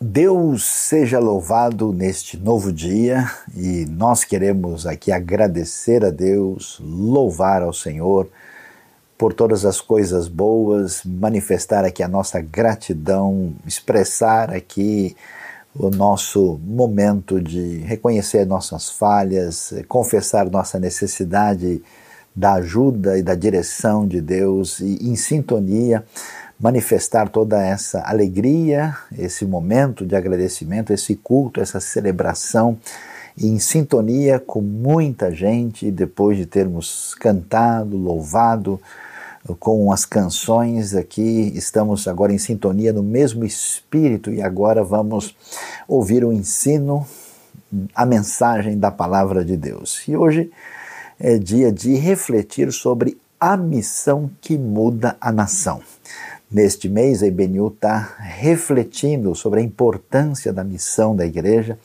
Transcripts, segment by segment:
Deus seja louvado neste novo dia e nós queremos aqui agradecer a Deus, louvar ao Senhor por todas as coisas boas, manifestar aqui a nossa gratidão, expressar aqui o nosso momento de reconhecer nossas falhas, confessar nossa necessidade da ajuda e da direção de Deus e em sintonia manifestar toda essa alegria, esse momento de agradecimento, esse culto, essa celebração em sintonia com muita gente depois de termos cantado, louvado com as canções aqui, estamos agora em sintonia no mesmo espírito e agora vamos ouvir o ensino, a mensagem da palavra de Deus. E hoje é dia de refletir sobre a missão que muda a nação. Neste mês, a IBNU está refletindo sobre a importância da missão da igreja,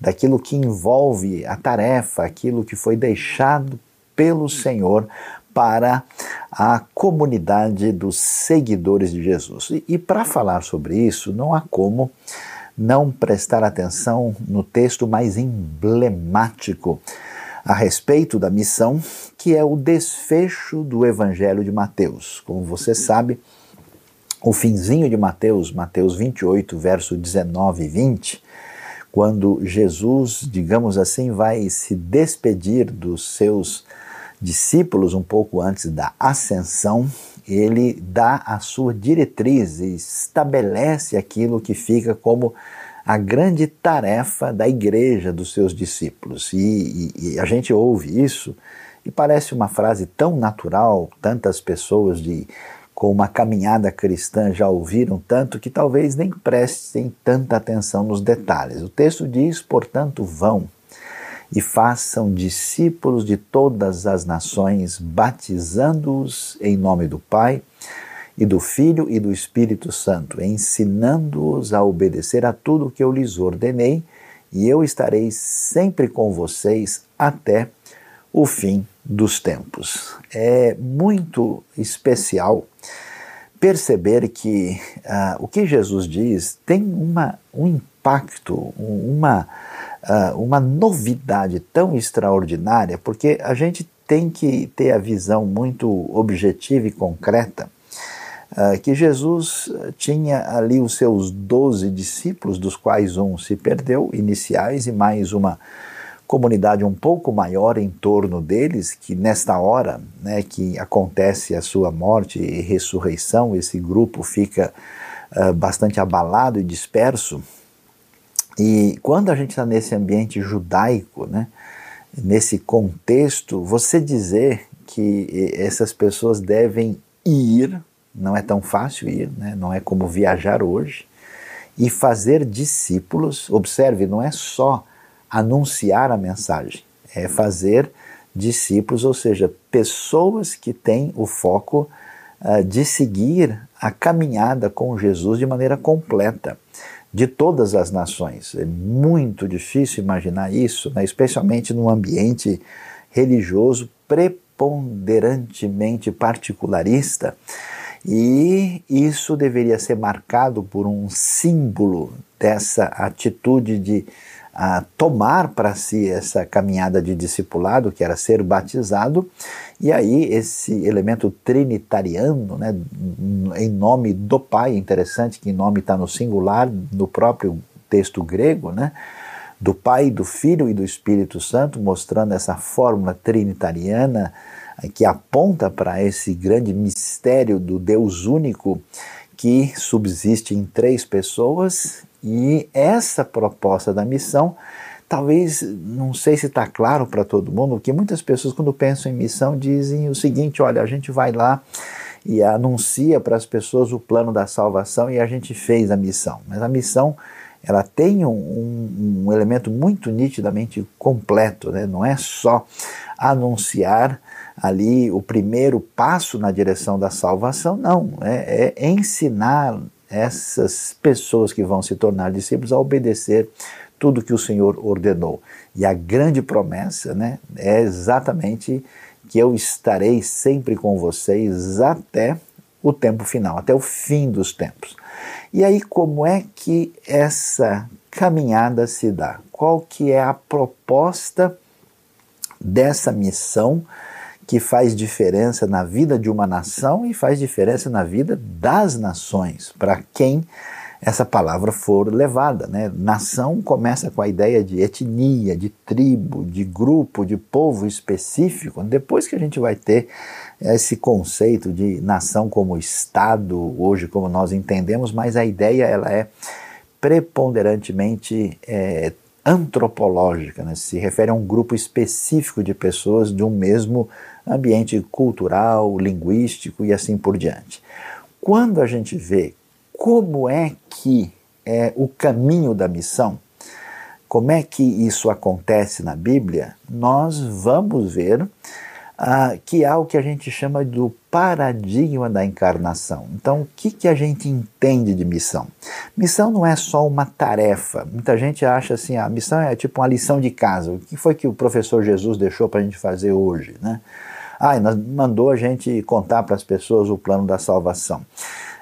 daquilo que envolve a tarefa, aquilo que foi deixado pelo Senhor para a comunidade dos seguidores de Jesus. E, e para falar sobre isso, não há como não prestar atenção no texto mais emblemático a respeito da missão, que é o desfecho do Evangelho de Mateus. Como você sabe, o finzinho de Mateus, Mateus 28, verso 19 e 20, quando Jesus, digamos assim, vai se despedir dos seus discípulos um pouco antes da ascensão, ele dá a sua diretriz e estabelece aquilo que fica como a grande tarefa da igreja dos seus discípulos. E, e, e, a gente ouve isso e parece uma frase tão natural, tantas pessoas de com uma caminhada cristã já ouviram tanto que talvez nem prestem tanta atenção nos detalhes. O texto diz, portanto, vão e façam discípulos de todas as nações, batizando-os em nome do Pai e do Filho e do Espírito Santo, ensinando-os a obedecer a tudo que eu lhes ordenei, e eu estarei sempre com vocês até o fim dos tempos. É muito especial perceber que uh, o que Jesus diz tem uma, um impacto, uma, uh, uma novidade tão extraordinária, porque a gente tem que ter a visão muito objetiva e concreta que Jesus tinha ali os seus doze discípulos, dos quais um se perdeu, iniciais, e mais uma comunidade um pouco maior em torno deles, que nesta hora né, que acontece a sua morte e ressurreição, esse grupo fica uh, bastante abalado e disperso. E quando a gente está nesse ambiente judaico, né, nesse contexto, você dizer que essas pessoas devem ir, não é tão fácil ir, né, não é como viajar hoje, e fazer discípulos, observe, não é só anunciar a mensagem, é fazer discípulos, ou seja, pessoas que têm o foco uh, de seguir a caminhada com Jesus de maneira completa, de todas as nações. É muito difícil imaginar isso, né, especialmente num ambiente religioso preponderantemente particularista. E isso deveria ser marcado por um símbolo dessa atitude de a tomar para si essa caminhada de discipulado, que era ser batizado, e aí esse elemento trinitariano, né, em nome do Pai, interessante que em nome está no singular, no próprio texto grego, né, do Pai, do Filho e do Espírito Santo, mostrando essa fórmula trinitariana que aponta para esse grande mistério do Deus único que subsiste em três pessoas e essa proposta da missão, talvez, não sei se está claro para todo mundo, que muitas pessoas, quando pensam em missão, dizem o seguinte: olha, a gente vai lá e anuncia para as pessoas o plano da salvação e a gente fez a missão. Mas a missão ela tem um, um, um elemento muito nitidamente completo, né? não é só anunciar ali o primeiro passo na direção da salvação, não, é, é ensinar essas pessoas que vão se tornar discípulos a obedecer tudo que o Senhor ordenou. E a grande promessa né, é exatamente que eu estarei sempre com vocês até o tempo final, até o fim dos tempos. E aí como é que essa caminhada se dá? Qual que é a proposta dessa missão que faz diferença na vida de uma nação e faz diferença na vida das nações, para quem essa palavra for levada. Né? Nação começa com a ideia de etnia, de tribo, de grupo, de povo específico. Depois que a gente vai ter esse conceito de nação como Estado, hoje como nós entendemos, mas a ideia ela é preponderantemente é, antropológica, né? se refere a um grupo específico de pessoas de um mesmo ambiente cultural, linguístico e assim por diante. Quando a gente vê como é que é o caminho da missão, como é que isso acontece na Bíblia, nós vamos ver ah, que há o que a gente chama do paradigma da encarnação. Então, o que, que a gente entende de missão? Missão não é só uma tarefa. Muita gente acha assim, a missão é tipo uma lição de casa. O que foi que o professor Jesus deixou para a gente fazer hoje, né? Ah, mandou a gente contar para as pessoas o plano da salvação.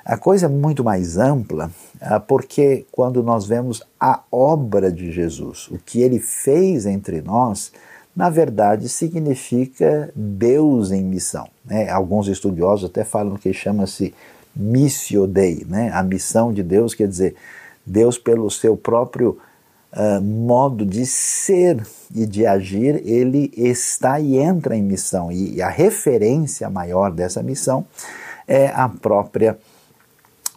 A coisa é muito mais ampla, ah, porque quando nós vemos a obra de Jesus, o que ele fez entre nós, na verdade significa Deus em missão. Né? Alguns estudiosos até falam que chama-se missio Dei, né? a missão de Deus, quer dizer, Deus pelo seu próprio uh, modo de ser e de agir, ele está e entra em missão. E, e a referência maior dessa missão é a própria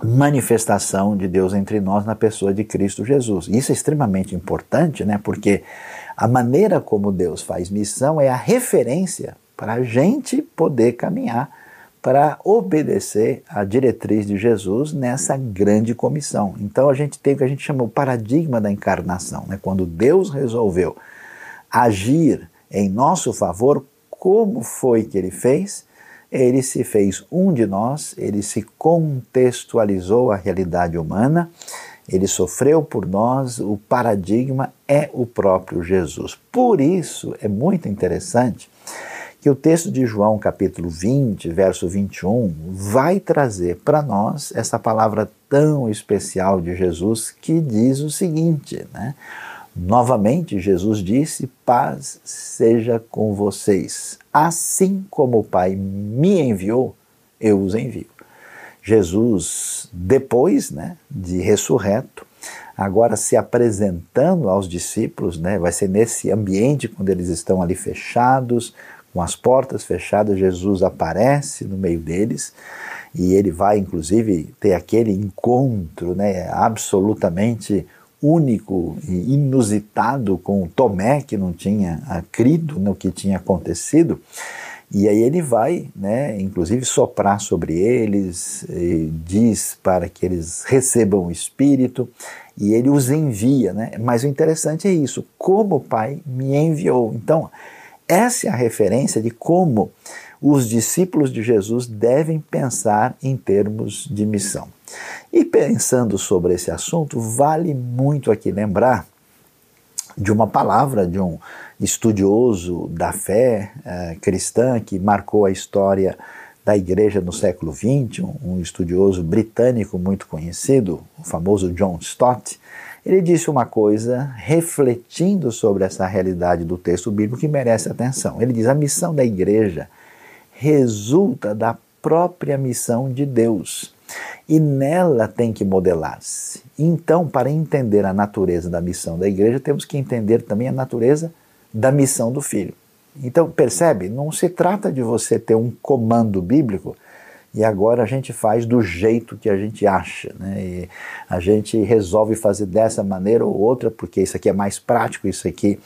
manifestação de Deus entre nós na pessoa de Cristo Jesus. Isso é extremamente importante, né? Porque a maneira como Deus faz missão é a referência para a gente poder caminhar para obedecer à diretriz de Jesus nessa grande comissão. Então a gente tem o que a gente chama o paradigma da encarnação, né? quando Deus resolveu agir em nosso favor, como foi que ele fez? Ele se fez um de nós, ele se contextualizou à realidade humana ele sofreu por nós, o paradigma é o próprio Jesus. Por isso é muito interessante que o texto de João, capítulo 20, verso 21, vai trazer para nós essa palavra tão especial de Jesus que diz o seguinte, né? Novamente, Jesus disse: Paz seja com vocês. Assim como o Pai me enviou, eu os envio. Jesus, depois né, de ressurreto, agora se apresentando aos discípulos, né, vai ser nesse ambiente quando eles estão ali fechados, com as portas fechadas, Jesus aparece no meio deles e ele vai inclusive ter aquele encontro né, absolutamente único e inusitado com Tomé, que não tinha crido no que tinha acontecido. E aí ele vai, né, inclusive soprar sobre eles, diz para que eles recebam o Espírito e ele os envia, né? Mas o interessante é isso, como o Pai me enviou. Então, essa é a referência de como os discípulos de Jesus devem pensar em termos de missão. E pensando sobre esse assunto, vale muito aqui lembrar de uma palavra de um estudioso da fé uh, cristã que marcou a história da igreja no século XX, um, estudioso britânico muito conhecido, o famoso John Stott, ele disse uma coisa refletindo sobre essa realidade do texto bíblico que merece atenção. Ele diz: a missão da igreja resulta da própria missão de Deus e nela tem que modelar-se. Então, para entender a natureza da missão da igreja, temos que entender também a natureza da missão do filho. Então, percebe? Não se trata de você ter um comando bíblico e agora a gente faz do jeito que a gente acha, né? E a gente resolve fazer dessa maneira ou outra, porque isso aqui é mais prático, isso aqui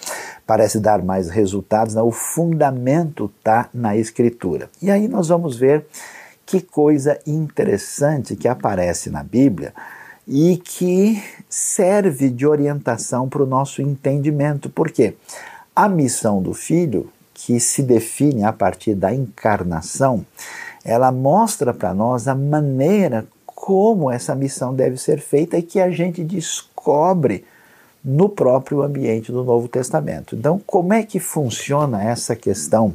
parece dar mais resultados. Não, o fundamento está na Escritura. E aí nós vamos ver que coisa interessante que aparece na Bíblia e que serve de orientação para o nosso entendimento. Por quê? A missão do filho, que se define a partir da encarnação, ela mostra para nós a maneira como essa missão deve ser feita e que a gente descobre no próprio ambiente do Novo Testamento. Então, como é que funciona essa questão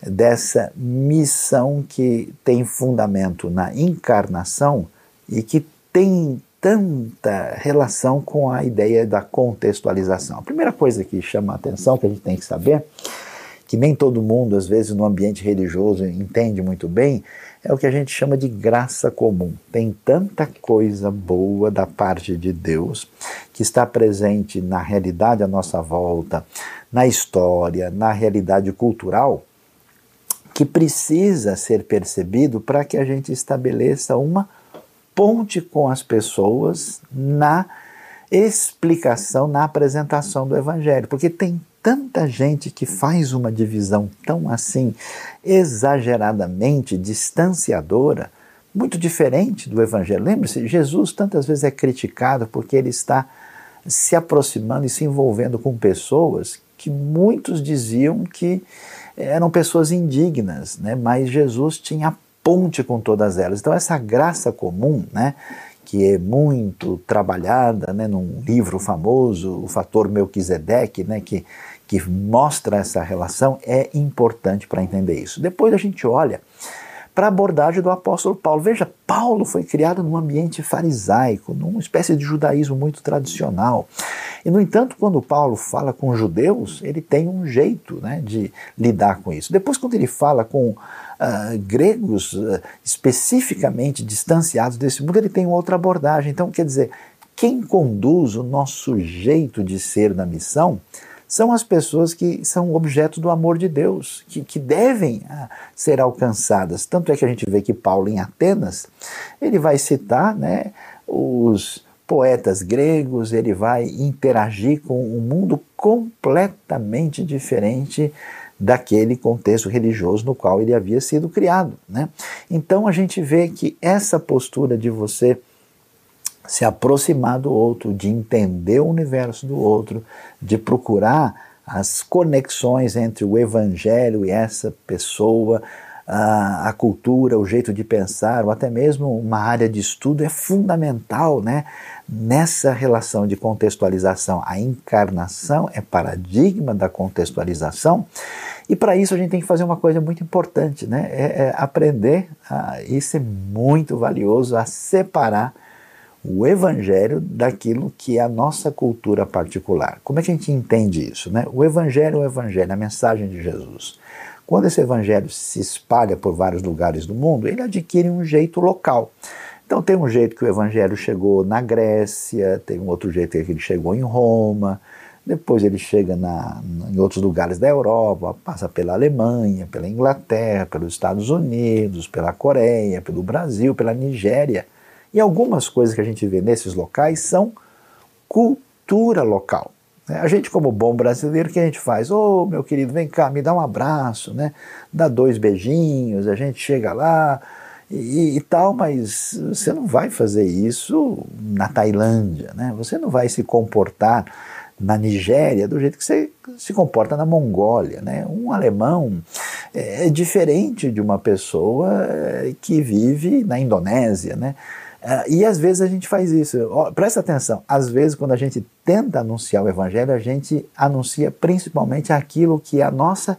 dessa missão que tem fundamento na encarnação e que tem tanta relação com a ideia da contextualização. A primeira coisa que chama a atenção, que a gente tem que saber, que nem todo mundo, às vezes, no ambiente religioso entende muito bem, é o que a gente chama de graça comum. Tem tanta coisa boa da parte de Deus que está presente na realidade à nossa volta, na história, na realidade cultural, que precisa ser percebido para que a gente estabeleça uma ponte com as pessoas na explicação, na apresentação do Evangelho, porque tem tanta gente que faz uma divisão tão assim exageradamente distanciadora, muito diferente do Evangelho. Lembre-se, Jesus tantas vezes é criticado porque ele está se aproximando e se envolvendo com pessoas que muitos diziam que eram pessoas indignas, né? mas Jesus tinha ponte com todas elas. Então, essa graça comum, né? que é muito trabalhada né, num livro famoso, o fator Melquisedeque, né, que que mostra essa relação é importante para entender isso. Depois a gente olha para a abordagem do apóstolo Paulo. Veja, Paulo foi criado num ambiente farisaico, numa espécie de judaísmo muito tradicional. E, no entanto, quando Paulo fala com judeus, ele tem um jeito né, de lidar com isso. Depois, quando ele fala com uh, gregos uh, especificamente distanciados desse mundo, ele tem outra abordagem. Então, quer dizer, quem conduz o nosso jeito de ser na missão são as pessoas que são objeto do amor de Deus, que, que devem ah, ser alcançadas. Tanto é que a gente vê que Paulo, em Atenas, ele vai citar né, os poetas gregos, ele vai interagir com um mundo completamente diferente daquele contexto religioso no qual ele havia sido criado. Né? Então a gente vê que essa postura de você se aproximar do outro, de entender o universo do outro, de procurar as conexões entre o evangelho e essa pessoa, a, a, cultura, o jeito de pensar, ou até mesmo uma área de estudo é fundamental né, nessa relação de contextualização. A encarnação é paradigma da contextualização, e para isso a gente tem que fazer uma coisa muito importante, né, é, é aprender, a, isso é muito valioso, a separar o evangelho daquilo que é a nossa cultura particular. Como é que a gente entende isso? Né? O evangelho é o evangelho, a mensagem de Jesus. Quando esse evangelho se espalha por vários lugares do mundo, ele adquire um jeito local. Então tem um jeito que o evangelho chegou na Grécia, tem um outro jeito que ele chegou em Roma, depois ele chega na, em outros lugares da Europa, passa pela Alemanha, pela Inglaterra, pelos Estados Unidos, pela Coreia, pelo Brasil, pela Nigéria. E algumas coisas que a gente vê nesses locais são cultura local. Né? A gente, como bom brasileiro, o que a gente faz? Ô, oh, meu querido, vem cá, me dá um abraço, né? dá dois beijinhos, a gente chega lá e, e, tal, mas você não vai fazer isso na Tailândia, né? você não vai se comportar na Nigéria do jeito que você se comporta na Mongólia. Né? Um alemão é diferente de uma pessoa é, que vive na Indonésia. Né? Uh, e às vezes a gente faz isso. Presta atenção, às vezes quando a gente tenta anunciar o evangelho, a gente anuncia principalmente aquilo que é a nossa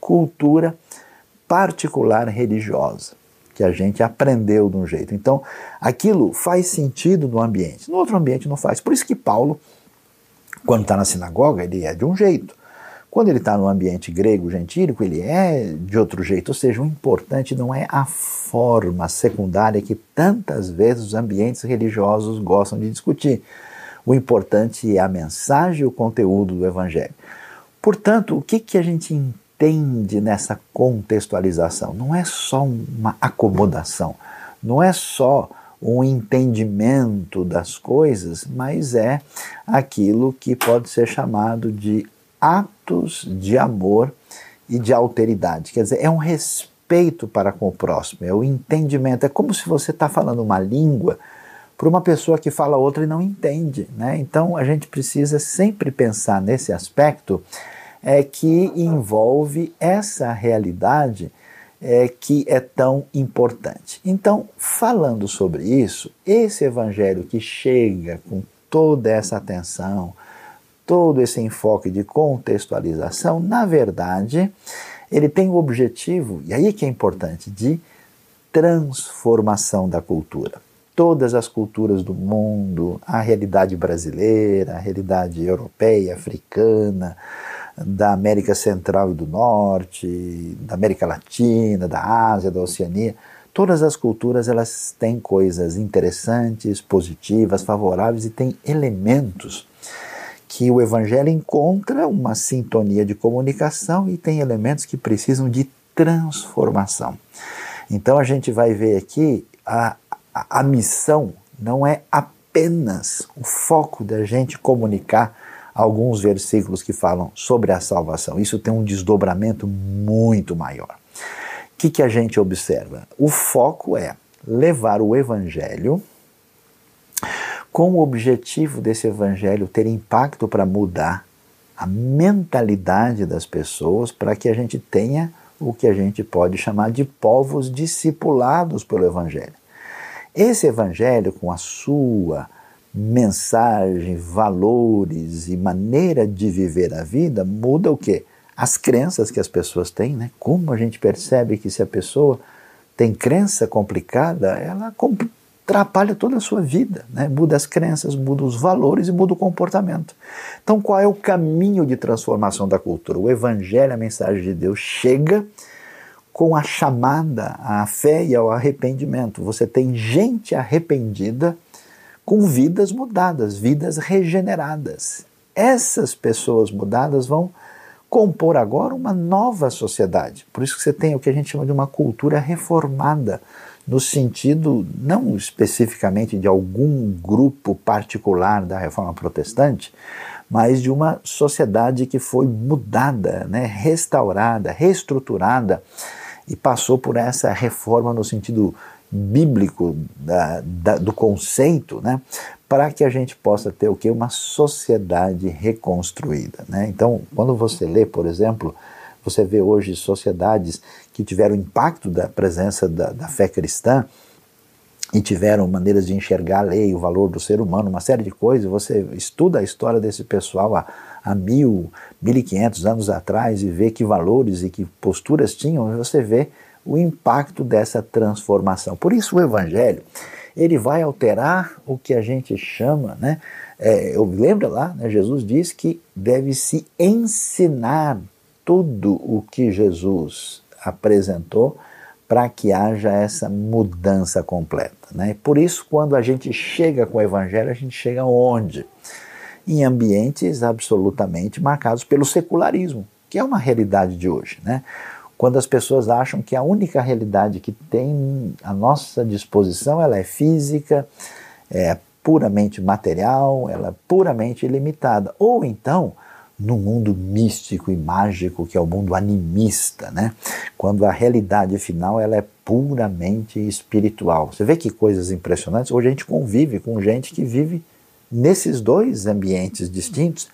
cultura particular religiosa, que a gente aprendeu de um jeito. Então, aquilo faz sentido no ambiente, no outro ambiente não faz. Por isso que Paulo, quando está na sinagoga, ele é de um jeito. Quando ele está no ambiente grego gentílico, ele é de outro jeito. Ou seja, o importante não é a forma secundária que tantas vezes os ambientes religiosos gostam de discutir. O importante é a mensagem e o conteúdo do Evangelho. Portanto, o que, que a gente entende nessa contextualização? Não é só uma acomodação, não é só um entendimento das coisas, mas é aquilo que pode ser chamado de atos de amor e de alteridade. Quer dizer, é um respeito para com o próximo, é o entendimento. É como se você está falando uma língua para uma pessoa que fala outra e não entende. Né? Então a gente precisa sempre pensar nesse aspecto é, que envolve essa realidade é, que é tão importante. Então, falando sobre isso, esse evangelho que chega com toda essa atenção, todo esse enfoque de contextualização, na verdade, ele tem o objetivo, e aí que é importante, de transformação da cultura. Todas as culturas do mundo, a realidade brasileira, a realidade europeia, africana, da América Central e do Norte, da América Latina, da Ásia, da Oceania, todas as culturas elas têm coisas interessantes, positivas, favoráveis e têm elementos que o evangelho encontra uma sintonia de comunicação e tem elementos que precisam de transformação. Então a gente vai ver aqui a, a, a missão não é apenas o foco da gente comunicar alguns versículos que falam sobre a salvação. Isso tem um desdobramento muito maior. O que, que a gente observa? O foco é levar o evangelho com o objetivo desse evangelho ter impacto para mudar a mentalidade das pessoas para que a gente tenha o que a gente pode chamar de povos discipulados pelo evangelho. Esse evangelho, com a sua mensagem, valores e maneira de viver a vida, muda o quê? As crenças que as pessoas têm, né? Como a gente percebe que se a pessoa tem crença complicada, ela atrapalha toda a sua vida, né? muda as crenças, muda os valores e muda o comportamento. Então, qual é o caminho de transformação da cultura? O Evangelho, a mensagem de Deus, chega com a chamada à fé e ao arrependimento. Você tem gente arrependida com vidas mudadas, vidas regeneradas. Essas pessoas mudadas vão compor agora uma nova sociedade. Por isso que você tem o que a gente chama de uma cultura reformada, no sentido não especificamente de algum grupo particular da reforma protestante, mas de uma sociedade que foi mudada, né, restaurada, reestruturada e passou por essa reforma no sentido bíblico da, da, do conceito, né, para que a gente possa ter o que uma sociedade reconstruída, né? Então, quando você lê, por exemplo, você vê hoje sociedades que tiveram impacto da presença da, da fé cristã e tiveram maneiras de enxergar a lei, o valor do ser humano, uma série de coisas. Você estuda a história desse pessoal há, há mil, mil e quinhentos anos atrás e vê que valores e que posturas tinham, você vê o impacto dessa transformação. Por isso o Evangelho ele vai alterar o que a gente chama, né? É, eu lembro lá, né, Jesus diz que deve se ensinar tudo o que Jesus apresentou para que haja essa mudança completa. Né? Por isso, quando a gente chega com o Evangelho, a gente chega onde? Em ambientes absolutamente marcados pelo secularismo, que é uma realidade de hoje. Né? quando as pessoas acham que a única realidade que tem à nossa disposição ela é física, é puramente material, ela é puramente ilimitada. Ou então, no mundo místico e mágico que é o mundo animista, né? Quando a realidade final ela é puramente espiritual. Você vê que coisas impressionantes. Hoje a gente convive com gente que vive nesses dois ambientes distintos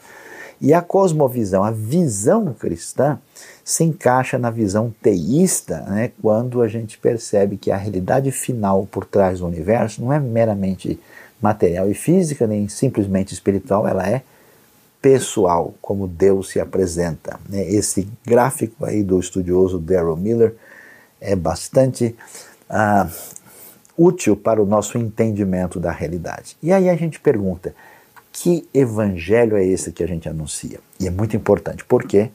e a cosmovisão, a visão cristã, se encaixa na visão teísta, né, quando a gente percebe que a realidade final por trás do universo não é meramente material e física, nem simplesmente espiritual, ela é pessoal, como Deus se apresenta. Né? Esse gráfico aí do estudioso Darrell Miller é bastante uh, útil para o nosso entendimento da realidade. E aí a gente pergunta, que evangelho é esse que a gente anuncia? E é muito importante, porque,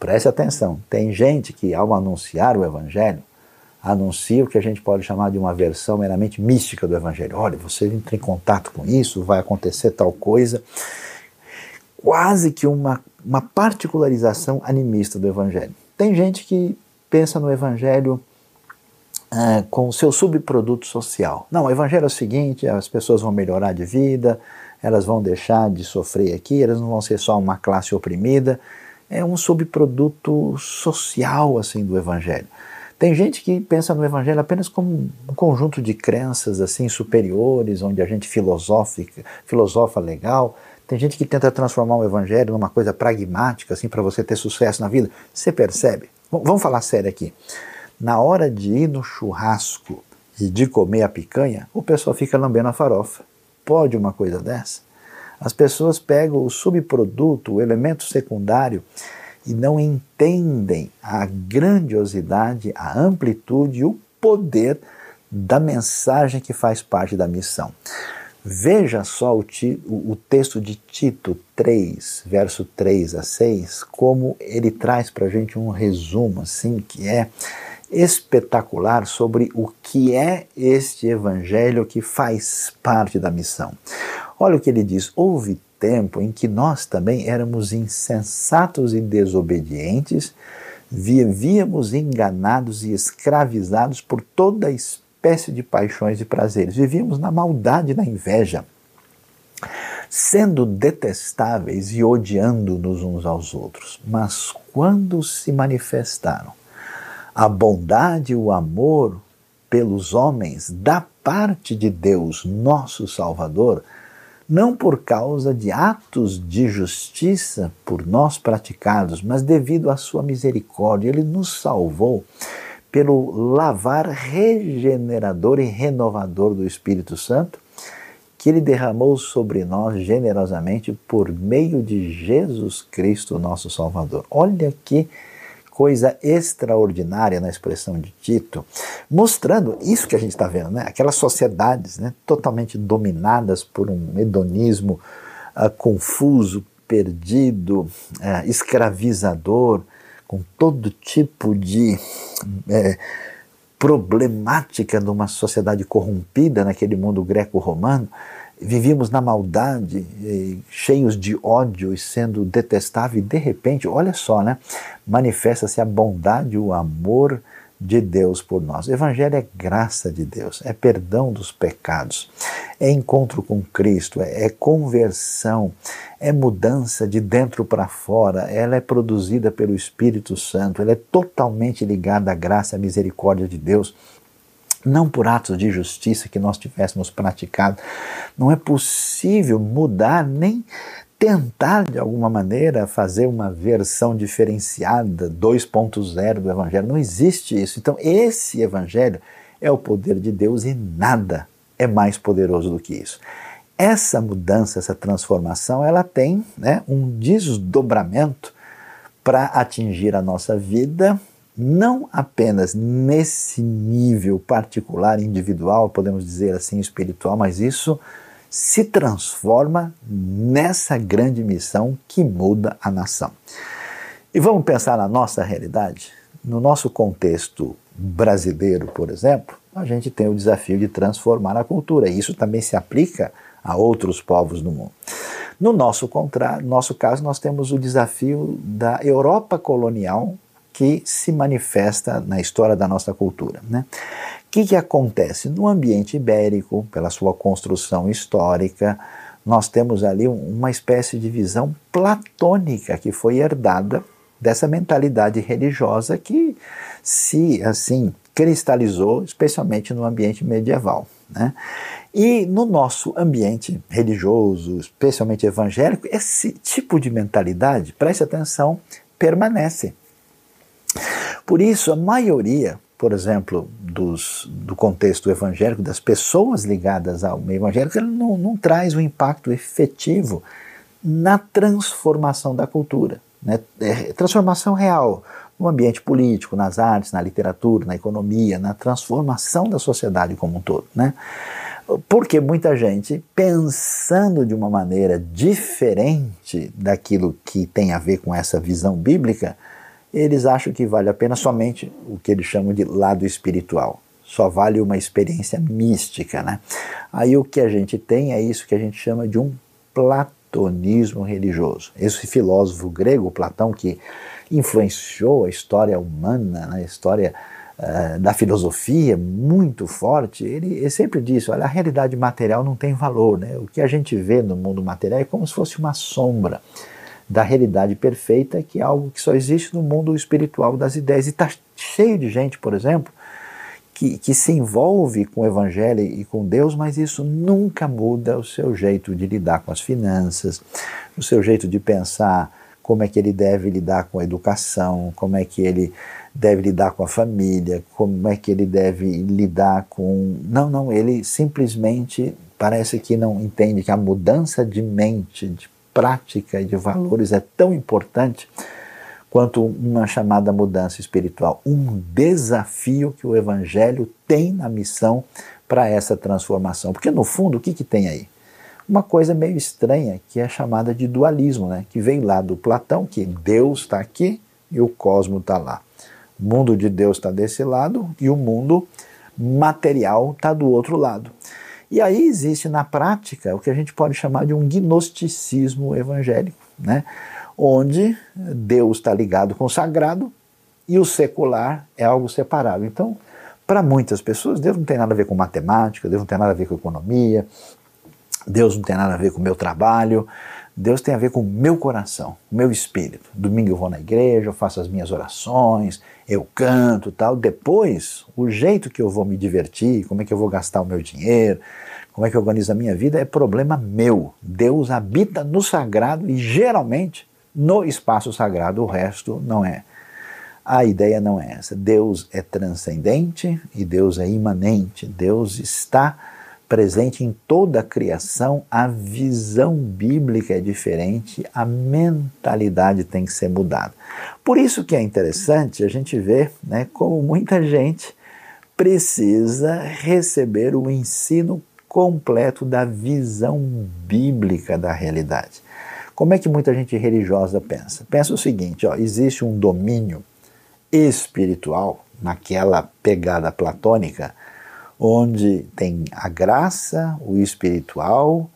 preste atenção, tem gente que ao anunciar o evangelho, anuncia o que a gente pode chamar de uma versão meramente mística do evangelho. Olha, você entra em contato com isso, vai acontecer tal coisa. Quase que uma, uma particularização animista do evangelho. Tem gente que pensa no evangelho é, com o seu subproduto social. Não, o evangelho é o seguinte: as pessoas vão melhorar de vida, elas vão deixar de sofrer aqui, elas não vão ser só uma classe oprimida. É um subproduto social assim do evangelho. Tem gente que pensa no evangelho apenas como um conjunto de crenças assim superiores, onde a gente filosofa, filosofa legal. Tem gente que tenta transformar o evangelho numa coisa pragmática assim para você ter sucesso na vida. Você percebe? Vamos falar sério aqui. Na hora de ir no churrasco e de comer a picanha, o pessoal fica lambendo a farofa. Pode uma coisa dessa? As pessoas pegam o subproduto, o elemento secundário, e não entendem a grandiosidade, a amplitude e o poder da mensagem que faz parte da missão. Veja só o, o, texto de Tito 3, verso 3 a 6, como ele traz para a gente um resumo assim que é espetacular sobre o que é este evangelho que faz parte da missão. Olha o que ele diz: houve tempo em que nós também éramos insensatos e desobedientes, vivíamos enganados e escravizados por toda espécie espécie de paixões e prazeres. Vivíamos na maldade e na inveja, sendo detestáveis e odiando-nos uns aos outros. Mas quando se manifestaram a bondade e o amor pelos homens da parte de Deus, nosso Salvador, não por causa de atos de justiça por nós praticados, mas devido à sua misericórdia, ele nos salvou pelo lavar regenerador e renovador do Espírito Santo, que ele derramou sobre nós generosamente por meio de Jesus Cristo, nosso Salvador. Olha que coisa extraordinária na expressão de Tito, mostrando isso que a gente está vendo, né? aquelas sociedades né, totalmente dominadas por um hedonismo uh, confuso, perdido, uh, escravizador, com todo tipo de é, problemática numa sociedade corrompida naquele mundo greco-romano, vivíamos na maldade, cheios de ódio e sendo detestável, e de repente, olha só, né? Manifesta-se a bondade, o amor de Deus por nós. O Evangelho é graça de Deus, é perdão dos pecados, é encontro com Cristo, é, é conversão, é mudança de dentro para fora, ela é produzida pelo Espírito Santo, ela é totalmente ligada à graça e à misericórdia de Deus não por atos de justiça que nós tivéssemos praticado. Não é possível mudar nem tentar de alguma maneira fazer uma versão diferenciada 2.0 do evangelho. Não existe isso. Então, esse evangelho é o poder de Deus e nada é mais poderoso do que isso. Essa mudança, essa transformação, ela tem né, um desdobramento para atingir a nossa vida, não apenas nesse nível particular, individual, podemos dizer assim, espiritual, mas isso se transforma nessa grande missão que muda a nação. E vamos pensar na nossa realidade? No nosso contexto brasileiro, por exemplo, a gente tem o desafio de transformar a cultura, e isso também se aplica a outros povos do mundo. No nosso, contra... nosso caso, nós temos o desafio da Europa colonial que se manifesta na história da nossa cultura. Né? Que, que acontece? No ambiente ibérico, pela sua construção histórica, nós temos ali uma espécie de visão platônica que foi herdada dessa mentalidade religiosa que se assim cristalizou, especialmente no ambiente medieval. Né? E no nosso ambiente religioso, especialmente evangélico, esse tipo de mentalidade, preste atenção, permanece. Por isso, a maioria, por exemplo, dos, do contexto evangélico, das pessoas ligadas ao meio evangélico, ele não, não traz um impacto efetivo na transformação da cultura. Né? É, transformação real no ambiente político, nas artes, na literatura, na economia, na transformação da sociedade como um todo. Né? Porque muita gente, pensando de uma maneira diferente daquilo que tem a ver com essa visão bíblica, eles acham que vale a pena somente o que eles chamam de lado espiritual. Só vale uma experiência mística, né? Aí o que a gente tem é isso que a gente chama de um platonismo religioso. Esse filósofo grego, Platão, que influenciou a história humana, né, a história uh, da filosofia muito forte, ele, ele, sempre disse, olha, a realidade material não tem valor, né? O que a gente vê no mundo material é como se fosse uma sombra da realidade perfeita, que é algo que só existe no mundo espiritual das ideias. E está cheio de gente, por exemplo, que, que se envolve com o Evangelho e com Deus, mas isso nunca muda o seu jeito de lidar com as finanças, o seu jeito de pensar como é que ele deve lidar com a educação, como é que ele deve lidar com a família, como é que ele deve lidar com. Não, não, ele simplesmente parece que não entende que a mudança de mente, de prática e de valores é tão importante quanto uma chamada mudança espiritual, um desafio que o Evangelho tem na missão para essa transformação. Porque no fundo, o que, que tem aí? Uma coisa meio estranha que é chamada de dualismo, né? que vem lá do Platão, que Deus está aqui e o cosmos está lá. O mundo de Deus está desse lado e o mundo material está do outro lado. E aí existe na prática o que a gente pode chamar de um gnosticismo evangélico, né? onde Deus está ligado com o sagrado e o secular é algo separado. Então, para muitas pessoas, Deus não tem nada a ver com matemática, Deus não tem nada a ver com economia, Deus não tem nada a ver com o meu trabalho, Deus tem a ver com o meu coração, o meu espírito. Domingo eu vou na igreja, eu faço as minhas orações, eu canto tal. Depois, o jeito que eu vou me divertir, como é que eu vou gastar o meu dinheiro, como é que eu organizo a minha vida, é problema meu. Deus habita no sagrado e geralmente no espaço sagrado, o resto não é. A ideia não é essa. Deus é transcendente e Deus é imanente. Deus está presente em toda a criação, a visão bíblica é diferente, a mentalidade tem que ser mudada. Por isso que é interessante a gente ver né, como muita gente precisa receber o ensino completo da visão bíblica da realidade. Como é que muita gente religiosa pensa? Pensa o seguinte: ó, existe um domínio espiritual naquela pegada platônica onde tem a graça, o espiritual,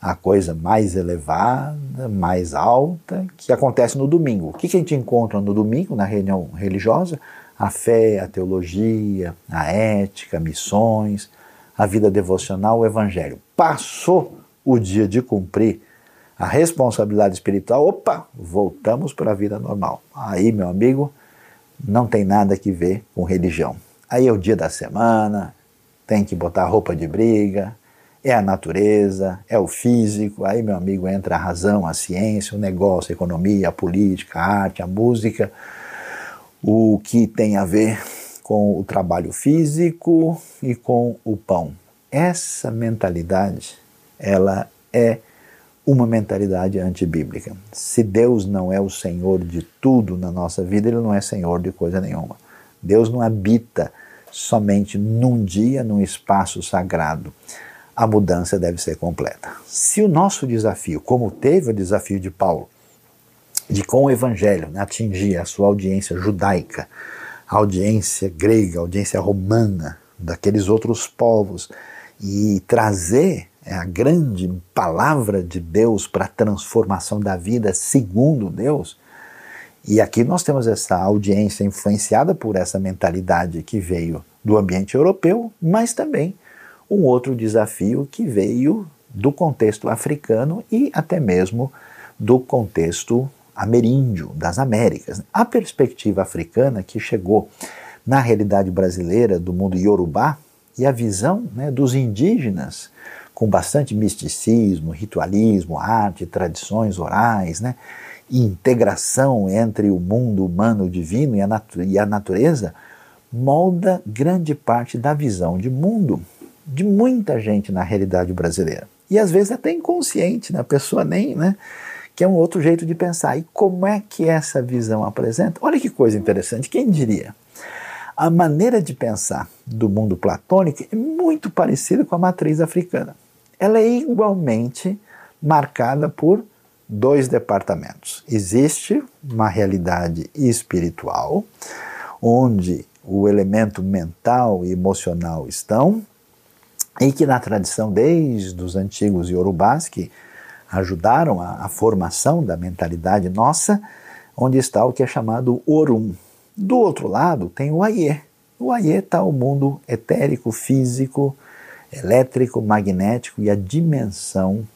a coisa mais elevada, mais alta, que acontece no domingo. O que, a gente encontra no domingo, na reunião religiosa? A fé, a teologia, a ética, missões, a vida devocional, o evangelho. Passou o dia de cumprir a responsabilidade espiritual, opa, voltamos para a vida normal. Aí, meu amigo, não tem nada que ver com religião. Aí é o dia da semana, tem que botar roupa de briga, é a natureza, é o físico, aí, meu amigo, entra a razão, a ciência, o negócio, a economia, a política, a arte, a música, o que tem a ver com o trabalho físico e com o pão. Essa mentalidade, ela é uma mentalidade antibíblica. Se Deus não é o Senhor de tudo na nossa vida, Ele não é Senhor de coisa nenhuma. Deus não habita somente num dia, num espaço sagrado. A mudança deve ser completa. Se o nosso desafio, como teve o desafio de Paulo, de com o evangelho né, atingir a sua audiência judaica, a audiência grega, a audiência romana, daqueles outros povos, e trazer é, a grande palavra de Deus para a transformação da vida segundo Deus, e aqui nós temos essa audiência influenciada por essa mentalidade que veio do ambiente europeu, mas também um outro desafio que veio do contexto africano e até mesmo do contexto ameríndio, das Américas. A perspectiva africana que chegou na realidade brasileira do mundo iorubá e a visão né, dos indígenas com bastante misticismo, ritualismo, arte, tradições orais, né? Integração entre o mundo humano divino e a, e a natureza molda grande parte da visão de mundo de muita gente na realidade brasileira. E às vezes até inconsciente, né? a pessoa nem, né? que é um outro jeito de pensar. E como é que essa visão apresenta? Olha que coisa interessante, quem diria? A maneira de pensar do mundo platônico é muito parecida com a matriz africana. Ela é igualmente marcada por dois departamentos. Existe uma realidade espiritual, onde o elemento mental e emocional estão, e que na tradição desde os antigos iorubás, que ajudaram a, a formação da mentalidade nossa, onde está o que é chamado Orum. Do outro lado tem o Aie. O Aie está o mundo etérico, físico, elétrico, magnético e a dimensão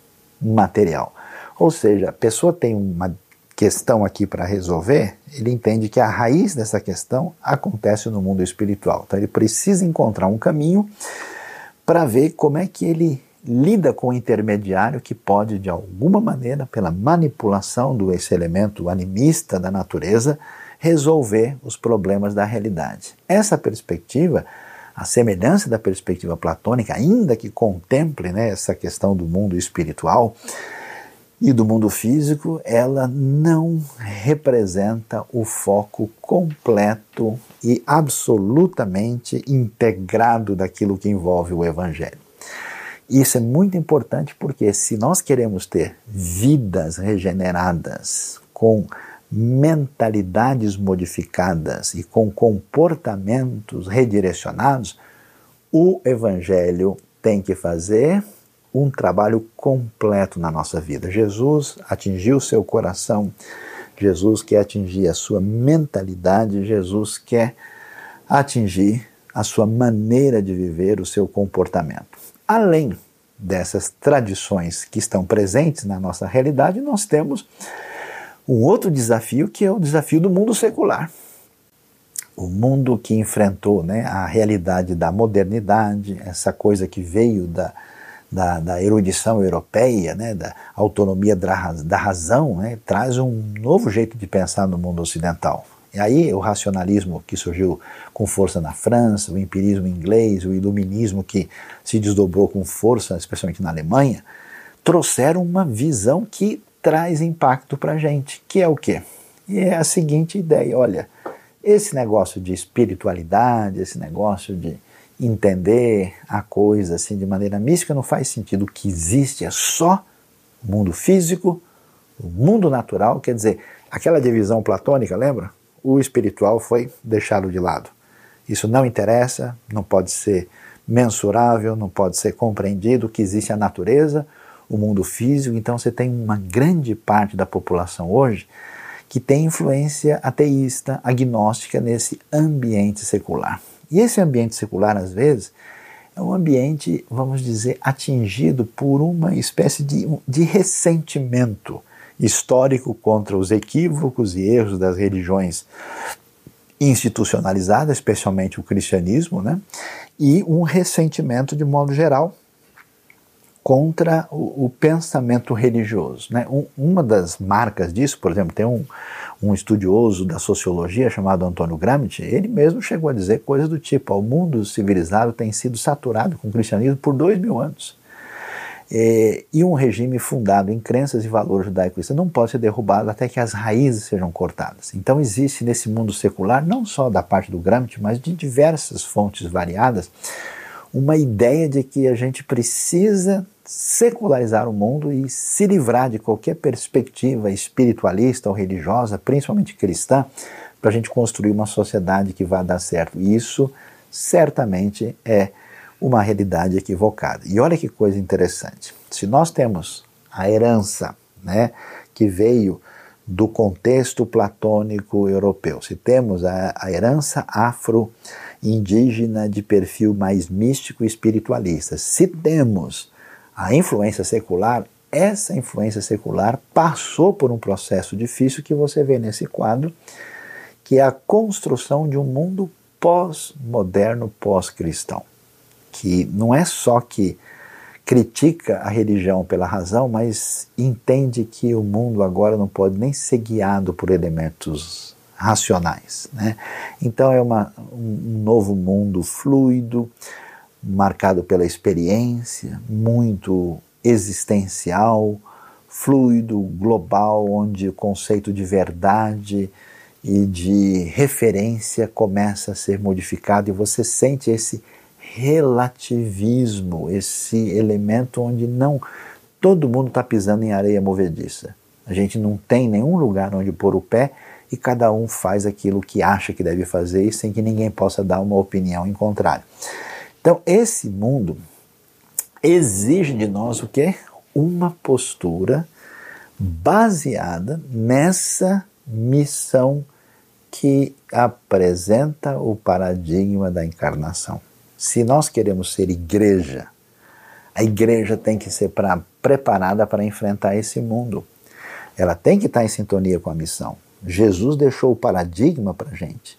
material. Ou seja, a pessoa tem uma questão aqui para resolver, ele entende que a raiz dessa questão acontece no mundo espiritual. Então ele precisa encontrar um caminho para ver como é que ele lida com o intermediário que pode, de alguma maneira, pela manipulação do esse elemento animista da natureza, resolver os problemas da realidade. Essa perspectiva, a semelhança da perspectiva platônica, ainda que contemple né, essa questão do mundo espiritual, e do mundo físico, ela não representa o foco completo e absolutamente integrado daquilo que envolve o Evangelho. Isso é muito importante porque, se nós queremos ter vidas regeneradas, com mentalidades modificadas e com comportamentos redirecionados, o Evangelho tem que fazer um trabalho completo na nossa vida. Jesus atingiu seu coração, Jesus quer atingir a sua mentalidade, Jesus quer atingir a sua maneira de viver, o seu comportamento. Além dessas tradições que estão presentes na nossa realidade, nós temos um outro desafio que é o desafio do mundo secular. O mundo que enfrentou né, a realidade da modernidade, essa coisa que veio da, da, da erudição europeia, né, da autonomia da, da razão, né, traz um novo jeito de pensar no mundo ocidental. E aí o racionalismo que surgiu com força na França, o empirismo inglês, o iluminismo que se desdobrou com força, especialmente na Alemanha, trouxeram uma visão que traz impacto para a gente, que é o quê? E é a seguinte ideia, olha, esse negócio de espiritualidade, esse negócio de entender a coisa assim de maneira mística não faz sentido. O que existe é só o mundo físico, o mundo natural, quer dizer, aquela divisão platônica, lembra? O espiritual foi deixado de lado. Isso não interessa, não pode ser mensurável, não pode ser compreendido, que existe a natureza, o mundo físico, então você tem uma grande parte da população hoje que tem influência ateísta, agnóstica nesse ambiente secular. E esse ambiente secular, às vezes, é um ambiente, vamos dizer, atingido por uma espécie de, de ressentimento histórico contra os equívocos e erros das religiões institucionalizadas, especialmente o cristianismo, né? e um ressentimento de modo geral contra o, o pensamento religioso. Né? Um, uma das marcas disso, por exemplo, tem um, um estudioso da sociologia chamado Antônio Gramsci, ele mesmo chegou a dizer coisas do tipo: o mundo civilizado tem sido saturado com o cristianismo por dois mil anos. É, e um regime fundado em crenças e valores judaico-cristãos não pode ser derrubado até que as raízes sejam cortadas. Então existe nesse mundo secular, não só da parte do Gramsci, mas de diversas fontes variadas, uma ideia de que a gente precisa secularizar o mundo e se livrar de qualquer perspectiva espiritualista ou religiosa, principalmente cristã, para a gente construir uma sociedade que vá dar certo. E isso certamente é uma realidade equivocada. E olha que coisa interessante. Se nós temos a herança, né, que veio do contexto platônico europeu, se temos a, a herança afro-indígena de perfil mais místico e espiritualista, se temos a influência secular, essa influência secular passou por um processo difícil que você vê nesse quadro, que é a construção de um mundo pós-moderno, pós-cristão, que não é só que critica a religião pela razão, mas entende que o mundo agora não pode nem ser guiado por elementos racionais. Né? Então é uma, um novo mundo fluido, marcado pela experiência, muito existencial, fluido, global, onde o conceito de verdade e de referência começa a ser modificado e você sente esse relativismo, esse elemento onde não todo mundo está pisando em areia movediça. A gente não tem nenhum lugar onde pôr o pé e cada um faz aquilo que acha que deve fazer e sem que ninguém possa dar uma opinião em contrário. Então, esse mundo exige de nós o quê? Uma postura baseada nessa missão que apresenta o paradigma da encarnação. Se nós queremos ser igreja, a igreja tem que ser pra, preparada para enfrentar esse mundo. Ela tem que estar em sintonia com a missão. Jesus deixou o paradigma para a gente.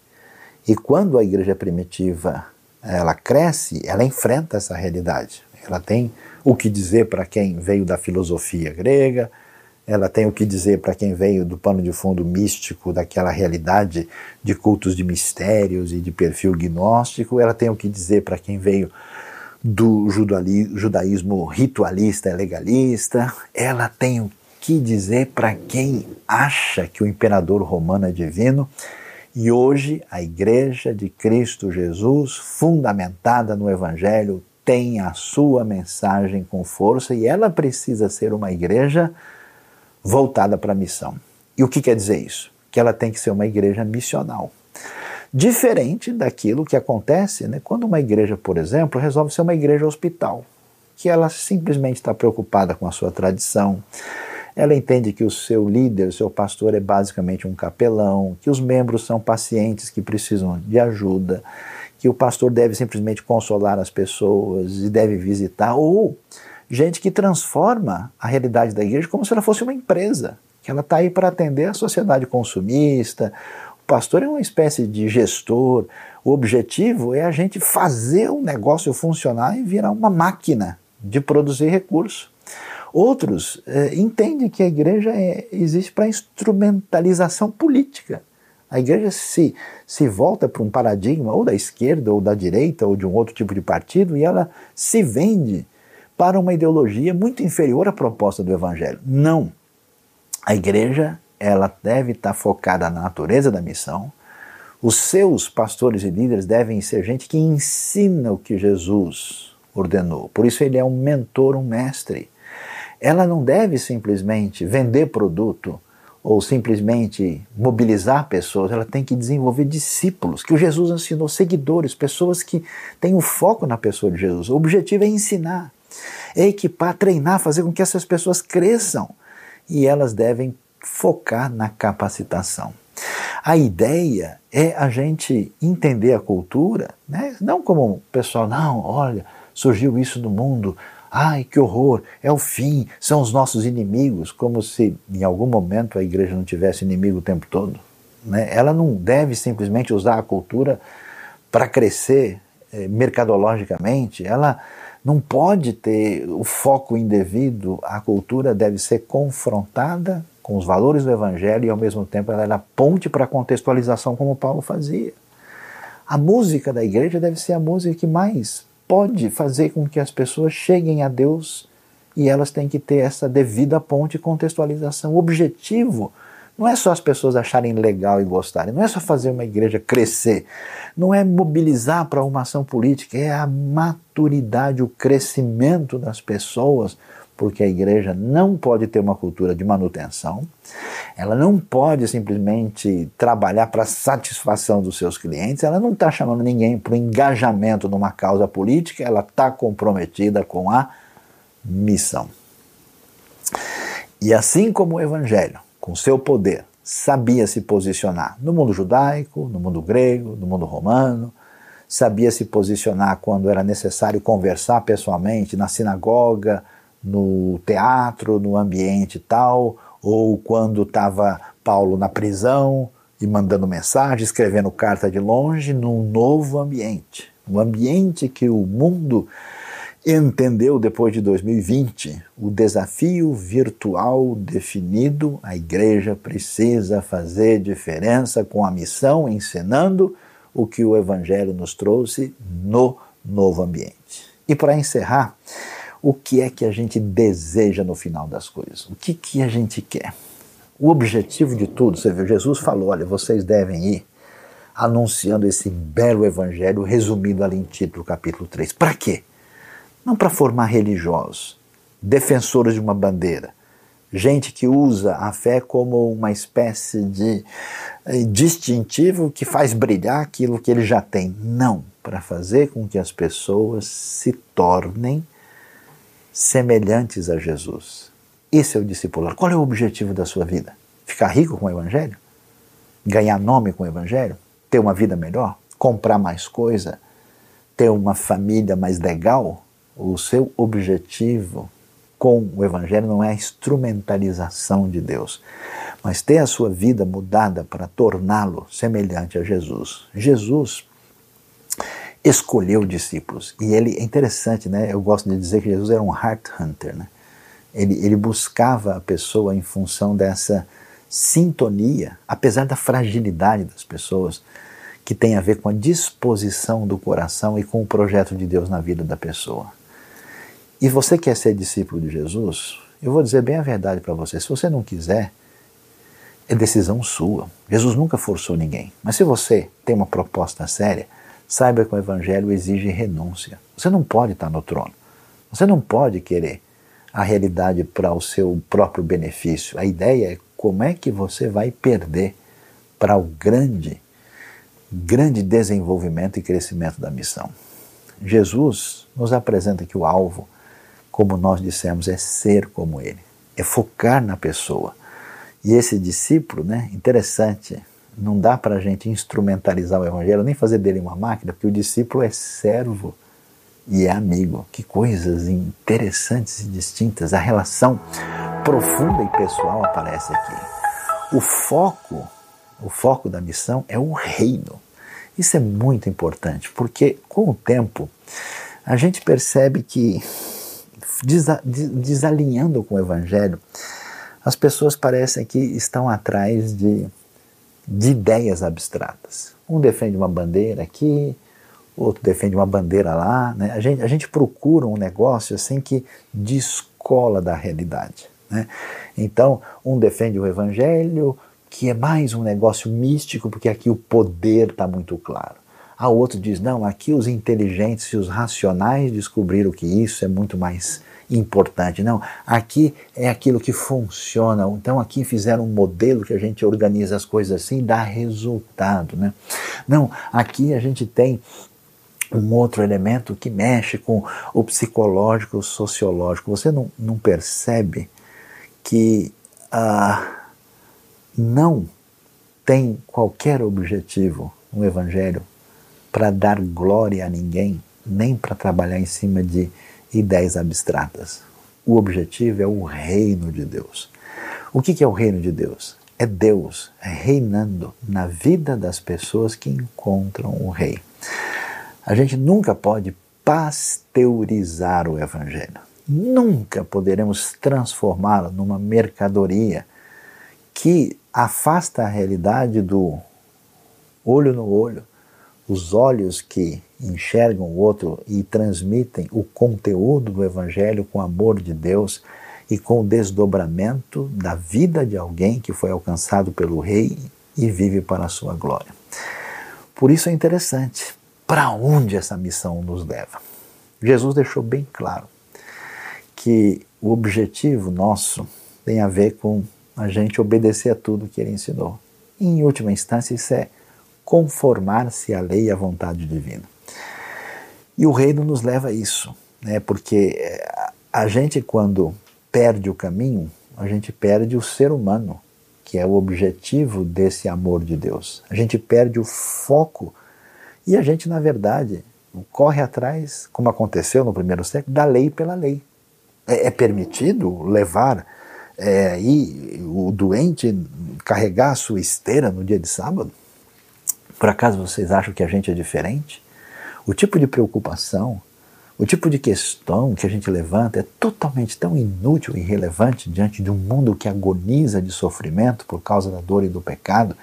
E quando a igreja primitiva ela cresce, ela enfrenta essa realidade. Ela tem o que dizer para quem veio da filosofia grega, ela tem o que dizer para quem veio do pano de fundo místico, daquela realidade de cultos de mistérios e de perfil gnóstico, ela tem o que dizer para quem veio do judaísmo ritualista legalista, ela tem que dizer para quem acha que o imperador romano é divino? E hoje a Igreja de Cristo Jesus, fundamentada no Evangelho, tem a sua mensagem com força e ela precisa ser uma igreja voltada para a missão. E o que quer dizer isso? Que ela tem que ser uma igreja missional. Diferente daquilo que acontece né, quando uma igreja, por exemplo, resolve ser uma igreja hospital, que ela simplesmente está preocupada com a sua tradição, ela entende que o seu líder, o seu pastor, é basicamente um capelão, que os membros são pacientes que precisam de ajuda, que o pastor deve simplesmente consolar as pessoas e deve visitar, ou gente que transforma a realidade da igreja como se ela fosse uma empresa, que ela está aí para atender a sociedade consumista. O pastor é uma espécie de gestor. O objetivo é a gente fazer o negócio funcionar e virar uma máquina de produzir recursos. Outros é, entendem que a igreja é, existe para instrumentalização política. A igreja se, se volta para um paradigma ou da esquerda, ou da direita, ou de um outro tipo de partido, e ela se vende para uma ideologia muito inferior à proposta do evangelho. Não. A igreja ela deve estar focada na natureza da missão. Os seus pastores e líderes devem ser gente que ensina o que Jesus ordenou. Por isso ele é um mentor, um mestre ela não deve simplesmente vender produto ou simplesmente mobilizar pessoas, ela tem que desenvolver discípulos, que o Jesus ensinou, seguidores, pessoas que têm o um foco na pessoa de Jesus. O objetivo é ensinar, é equipar, treinar, fazer com que essas pessoas cresçam e elas devem focar na capacitação. A ideia é a gente entender a cultura, né? não como o pessoal, não, olha, surgiu isso no mundo, Ai, que horror, é o fim, são os nossos inimigos, como se em algum momento a igreja não tivesse inimigo o tempo todo. Né? Ela não deve simplesmente usar a cultura para crescer eh, mercadologicamente, ela não pode ter o foco indevido, a cultura deve ser confrontada com os valores do Evangelho e ao mesmo tempo ela era ponte para a contextualização, como Paulo fazia. A música da igreja deve ser a música que mais pode fazer com que as pessoas cheguem a Deus e elas têm que ter essa devida ponte e contextualização. O objetivo não é só as pessoas acharem legal e gostarem, não é só fazer uma igreja crescer, não é mobilizar para uma ação política, é a maturidade, o crescimento das pessoas porque a igreja não pode ter uma cultura de manutenção, ela não pode simplesmente trabalhar para a satisfação dos seus clientes, ela não está chamando ninguém para o engajamento numa causa política, ela está comprometida com a missão. E assim como o Evangelho, com seu poder, sabia se posicionar no mundo judaico, no mundo grego, no mundo romano, sabia se posicionar quando era necessário conversar pessoalmente na sinagoga, no teatro, no ambiente tal, ou quando estava Paulo na prisão e mandando mensagem, escrevendo carta de longe, num novo ambiente. Um ambiente que o mundo entendeu depois de 2020, o desafio virtual definido, a igreja precisa fazer diferença com a missão, ensinando o que o Evangelho nos trouxe no novo ambiente. E para encerrar, o que é que a gente deseja no final das coisas? O que, que a gente quer? O objetivo de tudo, você viu, Jesus falou: olha, vocês devem ir anunciando esse belo evangelho resumido ali em título, capítulo 3. Para quê? Não para formar religiosos, defensores de uma bandeira, gente que usa a fé como uma espécie de eh, distintivo que faz brilhar aquilo que ele já tem. Não, para fazer com que as pessoas se tornem semelhantes a Jesus. Esse é o discipulado. Qual é o objetivo da sua vida? Ficar rico com o Evangelho? Ganhar nome com o Evangelho? Ter uma vida melhor? Comprar mais coisa? Ter uma família mais legal? O seu objetivo com o Evangelho não é a instrumentalização de Deus, mas ter a sua vida mudada para torná-lo semelhante a Jesus. Jesus escolheu discípulos. E ele é interessante, né? Eu gosto de dizer que Jesus era um heart hunter, né? Ele, ele buscava a pessoa em função dessa sintonia, apesar da fragilidade das pessoas, que tem a ver com a disposição do coração e com o projeto de Deus na vida da pessoa. E você quer ser discípulo de Jesus? eu vou dizer bem a verdade para você. Se você não quiser, é decisão sua. Jesus nunca forçou ninguém. Mas se você tem uma proposta séria, saiba que o Evangelho exige renúncia. Você não pode estar no trono. Você não pode querer a realidade para o seu próprio benefício. A ideia é como é que você vai perder para o grande, grande desenvolvimento e crescimento da missão. Jesus nos apresenta que o alvo, como nós dissemos, é ser como ele, é focar na pessoa. E esse discípulo, né, interessante, não dá para a gente instrumentalizar o evangelho, nem fazer dele uma máquina, porque o discípulo é servo e é amigo. Que coisas interessantes e distintas. A relação profunda e pessoal aparece aqui. O foco o foco da missão é o reino. Isso é muito importante, porque com o tempo a gente percebe que, desalinhando com o Evangelho, as pessoas parecem que estão atrás de, de ideias abstratas. Um defende uma bandeira aqui, outro defende uma bandeira lá. Né? A, gente, a gente procura um negócio assim que descola da realidade. Né? Então, um defende o Evangelho, que é mais um negócio místico, porque aqui o poder está muito claro. A outro diz: não, aqui os inteligentes e os racionais descobriram que isso é muito mais importante. Não, aqui é aquilo que funciona. Então aqui fizeram um modelo que a gente organiza as coisas assim e dá resultado. Né? Não, aqui a gente tem um outro elemento que mexe com o psicológico, o sociológico. Você não, não percebe que. Ah, não tem qualquer objetivo no Evangelho para dar glória a ninguém, nem para trabalhar em cima de ideias abstratas. O objetivo é o reino de Deus. O que é o reino de Deus? É Deus reinando na vida das pessoas que encontram o Rei. A gente nunca pode pasteurizar o Evangelho. Nunca poderemos transformá-lo numa mercadoria que afasta a realidade do olho no olho, os olhos que enxergam o outro e transmitem o conteúdo do Evangelho com o amor de Deus e com o desdobramento da vida de alguém que foi alcançado pelo Rei e vive para a sua glória. Por isso é interessante para onde essa missão nos leva. Jesus deixou bem claro que o objetivo nosso tem a ver com a gente obedecer a tudo que ele ensinou. E, em última instância, isso é conformar-se à lei e à vontade divina. E o reino nos leva a isso, né? porque eh, a gente, quando perde o caminho, a gente perde o ser humano, que é o objetivo desse amor de Deus. A gente perde o foco e a gente, na verdade, corre atrás, como aconteceu no primeiro século, da lei pela lei. É, é permitido levar é, e o doente carregar a sua esteira no dia de sábado? Por acaso vocês acham que a gente é diferente? O tipo de preocupação, o tipo de questão que a gente levanta é totalmente tão inútil e irrelevante diante de um mundo que agoniza de sofrimento por causa da dor e do pecado.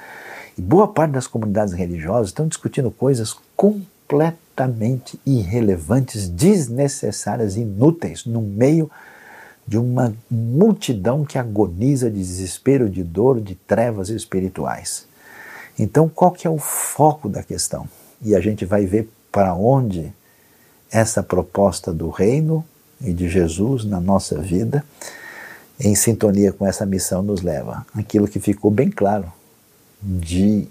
E boa parte das comunidades religiosas estão discutindo coisas completamente irrelevantes, desnecessárias, inúteis, no meio de uma multidão que agoniza de desespero, de dor, de trevas espirituais. Então, qual que é o foco da questão? E a gente vai ver para onde essa proposta do reino e de Jesus na nossa vida, em sintonia com essa missão, nos leva. Aquilo que ficou bem claro de,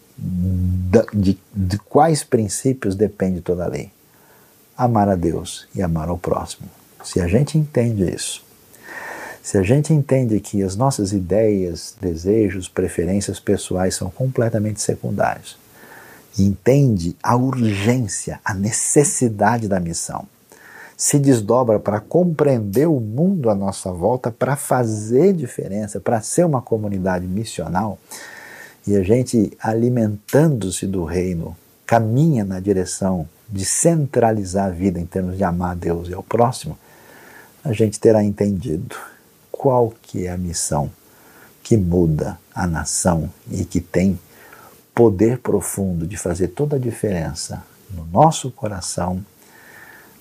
de, de quais princípios depende toda a lei. Amar a Deus e amar ao próximo. Se a gente entende isso, se a gente entende que as nossas ideias, desejos, preferências pessoais são completamente secundários, e entende a urgência, a necessidade da missão, se desdobra para compreender o mundo à nossa volta, para fazer diferença, para ser uma comunidade missional, e a gente alimentando-se do reino, caminha na direção de centralizar a vida em termos de amar a Deus e ao próximo, a gente terá entendido qual que é a missão que muda a nação e que tem poder profundo de fazer toda a diferença no nosso coração,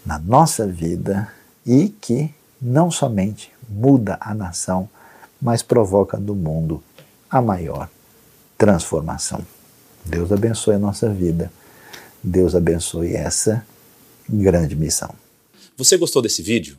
na nossa vida e que não somente muda a nação, mas provoca no mundo a maior transformação. Deus abençoe a nossa vida. Deus abençoe essa grande missão. Você gostou desse vídeo?